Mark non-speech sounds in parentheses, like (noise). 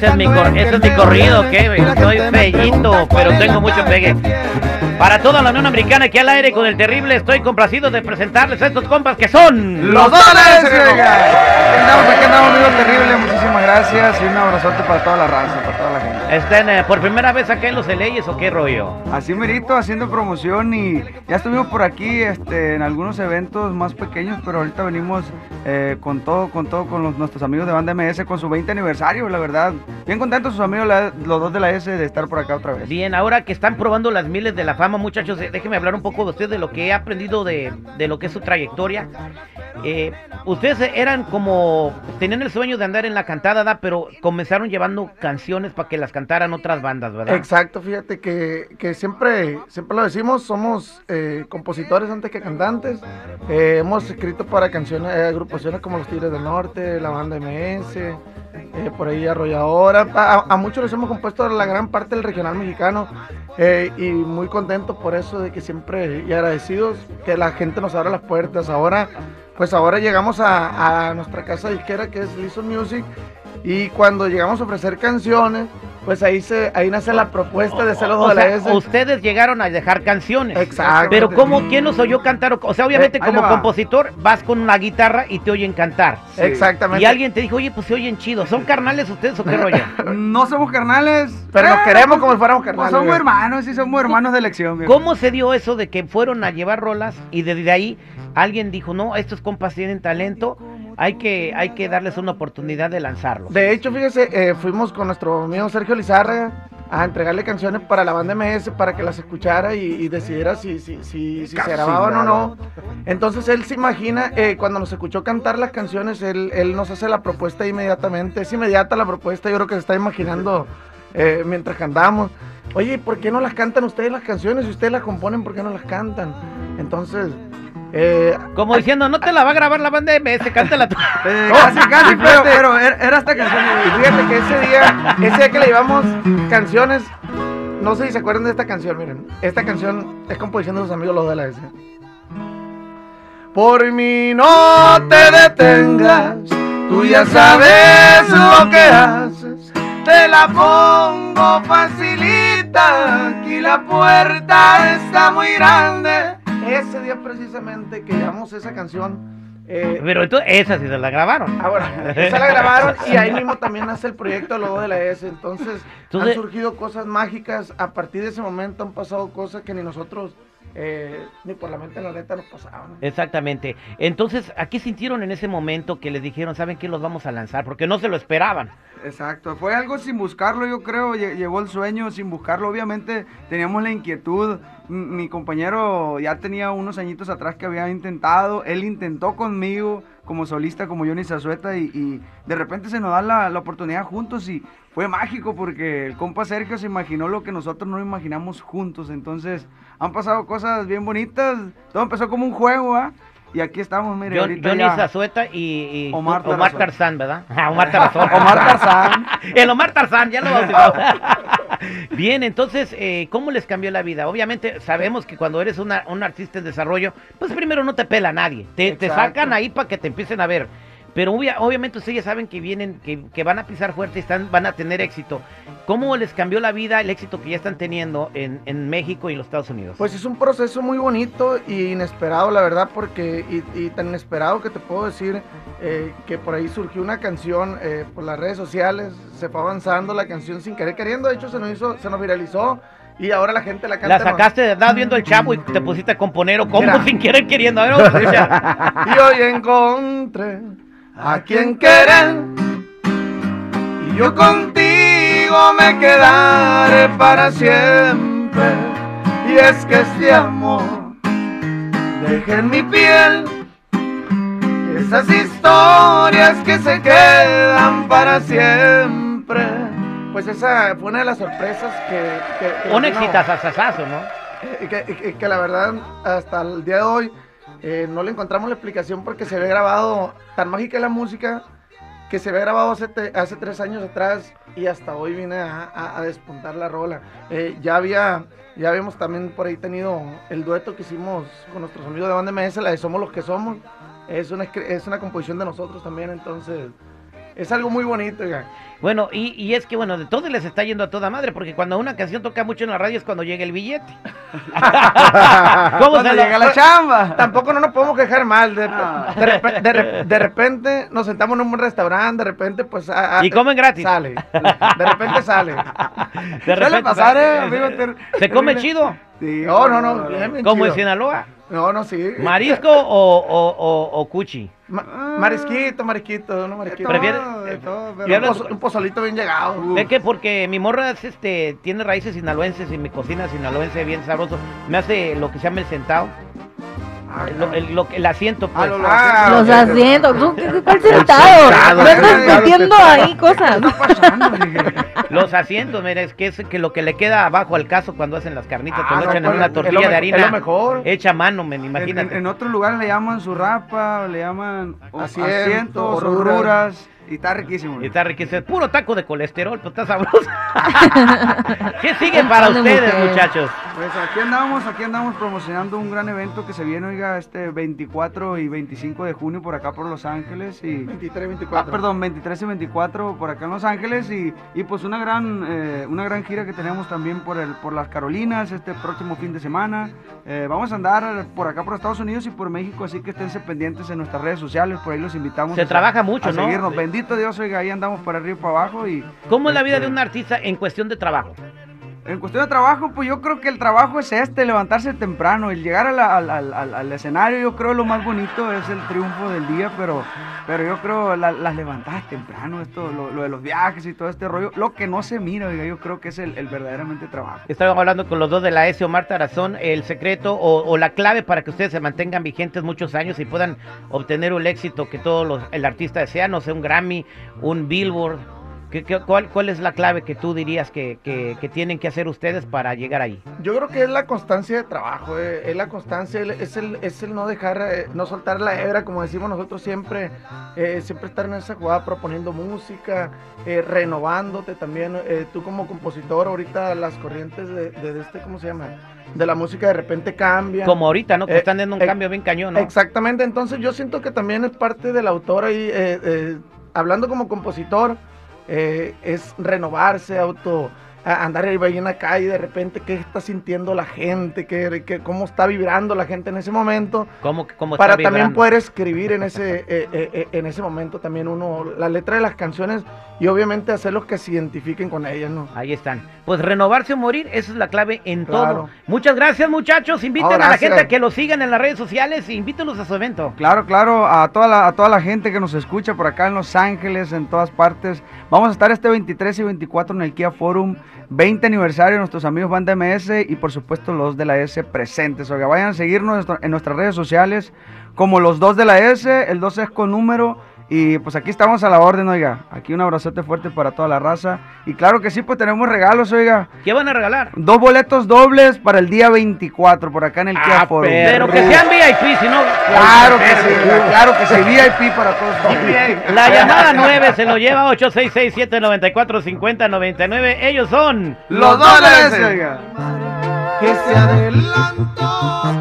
Ese es mi, ese que es corrido, la Soy pregunta pero tengo mucho pegue. que. Para toda la Unión Americana aquí al aire con el terrible, estoy complacido de presentarles a estos compas que son Los dólares. Aquí andamos, aquí andamos, amigo terrible. Muchísimas gracias y un abrazote para toda la raza, toda la gente. Están eh, por primera vez acá en Los Leyes o qué rollo. Así merito, haciendo promoción y ya estuvimos por aquí este, en algunos eventos más pequeños, pero ahorita venimos eh, con todo, con todo, con los- nuestros amigos de Banda MS, con su 20 aniversario, la verdad. Bien contentos sus amigos, la- los dos de la S, de estar por acá otra vez. Bien, ahora que están probando las miles de la fama, muchachos, eh, déjenme hablar un poco de ustedes, de lo que he aprendido de, de lo que es su trayectoria. Eh, ustedes eran como, tenían el sueño de andar en la cantada, ¿da? pero comenzaron llevando canciones para que las cantaran otras bandas, ¿verdad? Exacto, fíjate que, que siempre, siempre lo decimos, somos eh, compositores antes que cantantes. Eh, hemos escrito para canciones, eh, agrupaciones como Los Tigres del Norte, la banda MS, eh, por ahí Arrolladora. A, a muchos les hemos compuesto la gran parte del regional mexicano eh, y muy contentos por eso de que siempre y agradecidos que la gente nos abra las puertas. Ahora, pues ahora llegamos a, nuestra casa disquera que es Listen Music y cuando llegamos a ofrecer canciones, pues ahí se ahí nace la propuesta de hacer los O de la sea, ustedes llegaron a dejar canciones. Exacto. Pero ¿cómo, quién los oyó cantar? O sea, obviamente Eh, como va. compositor vas con una guitarra y te oyen cantar. Sí. Exactamente. Y alguien te dijo, oye, pues se oyen chidos. ¿Son carnales ustedes o qué rollo? (laughs) No somos carnales, Pero nos queremos como si fuéramos pues carnales. somos güey. hermanos, sí, somos hermanos de elección. ¿Cómo se dio eso de que fueron a llevar rolas y desde ahí alguien dijo, no, estos compas tienen talento, hay que, hay que darles una oportunidad de lanzarlos? De hecho, fíjese, eh, fuimos con nuestro amigo Sergio Lizárraga a entregarle canciones para la banda MS para que las escuchara y, y decidiera si, si, si, si se grababan o no. Entonces él se imagina, eh, cuando nos escuchó cantar las canciones, él, él nos hace la propuesta inmediatamente. Es inmediata la propuesta, yo creo que se está imaginando eh, mientras cantamos. Oye, ¿por qué no las cantan ustedes las canciones? Si ustedes las componen, ¿por qué no las cantan? Entonces, eh, Como diciendo, no te la va a grabar la banda MS, cántala tú. (laughs) Eh, casi, casi, pero, pero era, era esta canción. Y fíjate que ese día, ese día que le llevamos canciones, no sé si se acuerdan de esta canción, miren. Esta canción es composición de sus amigos los de la S. Por mí no te detengas, tú ya sabes lo que haces. Te la pongo facilita, aquí la puerta está muy grande. Ese día precisamente que llevamos esa canción. eh, Pero entonces, esa sí se la grabaron. Ahora, esa la grabaron y ahí mismo también nace el proyecto Logo de la S. Entonces, Entonces- han surgido cosas mágicas. A partir de ese momento han pasado cosas que ni nosotros, eh, ni por la mente la neta nos pasaban. Exactamente. Entonces, ¿a qué sintieron en ese momento que les dijeron, saben que los vamos a lanzar? Porque no se lo esperaban. Exacto, fue algo sin buscarlo, yo creo, lle- llegó el sueño sin buscarlo, obviamente teníamos la inquietud, mi compañero ya tenía unos añitos atrás que había intentado, él intentó conmigo como solista, como Johnny Zazueta, y, y de repente se nos da la, la oportunidad juntos y fue mágico porque el compa Sergio se imaginó lo que nosotros no imaginamos juntos, entonces han pasado cosas bien bonitas, todo empezó como un juego, ¿ah? Y aquí estamos, mire, John- ahorita Johnny ya- Zazueta y, y Omar Omar. Tarzán, ¿verdad? Ah, Omar (laughs) Tarazón. Omar Tarzán. (laughs) El Omar Tarzán, ya lo bautizó. (laughs) Bien, entonces, eh, ¿cómo les cambió la vida? Obviamente sabemos que cuando eres una- un artista en desarrollo, pues primero no te pela nadie. Te, te sacan ahí para que te empiecen a ver. Pero obvia- obviamente ustedes ya saben que vienen, que, que van a pisar fuerte y están, van a tener éxito. ¿Cómo les cambió la vida el éxito que ya están teniendo en, en México y en los Estados Unidos? Pues es un proceso muy bonito y inesperado, la verdad, porque y, y tan inesperado que te puedo decir eh, que por ahí surgió una canción eh, por las redes sociales, se fue avanzando la canción sin querer queriendo, de hecho se nos hizo, se nos viralizó y ahora la gente la canta. la sacaste, andabas viendo el chavo y te pusiste a componer o Mira. (laughs) sin querer queriendo. A ver, vamos a escuchar. Y hoy encontré a quien querer y yo contigo me quedaré para siempre. Y es que este amor deja en mi piel esas historias que se quedan para siempre. Pues esa fue una de las sorpresas que... que, que Un exitazazazo, ¿no? que, que- que la verdad hasta el día de hoy eh, no le encontramos la explicación porque se ve grabado, tan mágica la música, que se ve grabado hace, te- tres años atrás y hasta hoy viene a, despuntar la rola. Eh, ya había, ya habíamos también por ahí tenido el dueto que hicimos con nuestros amigos de Banda MS, la de Somos los que somos. Es una, es una composición de nosotros también, entonces es algo muy bonito, oiga. Bueno, y, y es que, bueno, de todo les está yendo a toda madre, porque cuando una canción toca mucho en la radio es cuando llega el billete. (laughs) ¿Cómo Cuando se lo- llega la (laughs) chamba. Tampoco no nos podemos quejar mal. De, Ah. de, repe- de re- de repente nos sentamos en un restaurante, de repente pues... a- a- Y comen gratis. Sale. De repente sale. (laughs) De repente pasar, sale. eh, ¿Se come chido? Sí, No, no, no. bien, bien ¿Como en. Sinaloa? No, no, sí. ¿Marisco o, o, o, o cuchi? Ma- marisquito, marisquito, no marisquito. Prefiere- Todo, de todo, Y un, hablas- pozo- un pozolito bien llegado. Es que porque mi morra es, este, tiene raíces sinaloenses y mi cocina sinaloense bien sabroso. Me hace lo que se llama el sentado. Lo- el, lo- el asiento, Ah, pues. lo- lo- Ah, Los asientos, ¿tú qué- ¿cuál sentado, sentado? No el estás sentado. ahí cosas. (laughs) Los asientos, mira, es que es que lo que le queda abajo al caso cuando hacen las carnitas, te Ah, lo no, echan en una tortilla de me- harina Es lo mejor. hecha a mano, En, imagínate. en, en otros lugares le llaman su rapa, le llaman asientos, o ruras. ruras, y está riquísimo. Y está riquísimo. Puro taco de colesterol, pues está sabroso. (laughs) ¿Qué sigue para ustedes, mujer. muchachos? Pues aquí andamos, aquí andamos promocionando un gran evento que se viene, oiga, este 24 y 25 de junio por acá por Los Ángeles y 23, Ah, 24. perdón, 23 y 24 por acá en Los Ángeles y, y pues una gran eh, una gran gira que tenemos también por el por las Carolinas este próximo fin de semana. Eh, vamos a andar por acá por Estados Unidos y por México, así que esténse pendientes en nuestras redes sociales, por ahí los invitamos. Se a- trabaja mucho, a ¿no? seguirnos. Bendito Dios, oiga, ahí andamos para arriba y para abajo y ¿Cómo es la vida Este- de un artista en cuestión de trabajo? En cuestión de trabajo, pues yo creo que el trabajo es este, levantarse temprano, el llegar la- al, al- al- escenario, yo creo lo más bonito es el triunfo del día, pero, pero yo creo la- las levantadas temprano, esto, lo, lo de los viajes y todo este rollo, lo que no se mira, yo creo que es el, el verdaderamente trabajo. Estaba hablando con los dos de la S, Omar Tarazón, el secreto o, la clave para que ustedes se mantengan vigentes muchos años y puedan obtener el éxito que todo el artista desea, no sé, un Grammy, un Billboard. ¿Qué, qué- cuál, cuál es la clave que tú dirías que, que- que tienen que hacer ustedes para llegar ahí? Yo creo que es la constancia de trabajo, eh, es la constancia, es el, es el no dejar, eh, no soltar la hebra, como decimos nosotros siempre, eh, siempre estar en esa jugada proponiendo música, eh, renovándote también, eh, tú como compositor, ahorita las corrientes de, de este, ¿cómo se llama? De la música de repente cambian. Como ahorita, ¿no? Que Eh, están dando un eh, cambio bien cañón, ¿no? Exactamente, entonces yo siento que también es parte del autor ahí, eh, eh, hablando como compositor, eh, es renovarse, auto, a- andar ahí en la calle, de repente qué está sintiendo la gente, qué, qué- cómo está vibrando la gente en ese momento, ¿Cómo, cómo está para también poder escribir en ese, (laughs) eh, eh, eh, en ese momento también uno la letra de las canciones y obviamente hacerlos que se identifiquen con ellas, ¿no? Ahí están. Pues renovarse o morir, esa es la clave en Claro. todo. Muchas gracias, muchachos. Inviten a la gracias. gente a que lo sigan en las redes sociales e invítenlos a su evento. Claro, claro, a toda, la, a toda la gente que nos escucha por acá en Los Ángeles, en todas partes. Vamos a estar este 23 y 24 en el Kia Forum, 20 aniversario, nuestros amigos Banda MS y por supuesto los de la S presentes. Oiga, vayan a seguirnos en nuestras redes sociales como los dos de la S, el 2 es con número. Y pues aquí estamos a la orden, oiga. Aquí un abrazote fuerte para toda la raza. Y claro que sí, pues tenemos regalos, oiga. ¿Qué van a regalar? Dos boletos dobles para el día 24 por acá en el Kia Ah, Forum. pero que sean VIP, si no... Claro que sí, claro que sí, VIP para todos. La llamada 9 se lo lleva 866-794-5099. Ellos son... Los dólares, oiga. Que se adelantó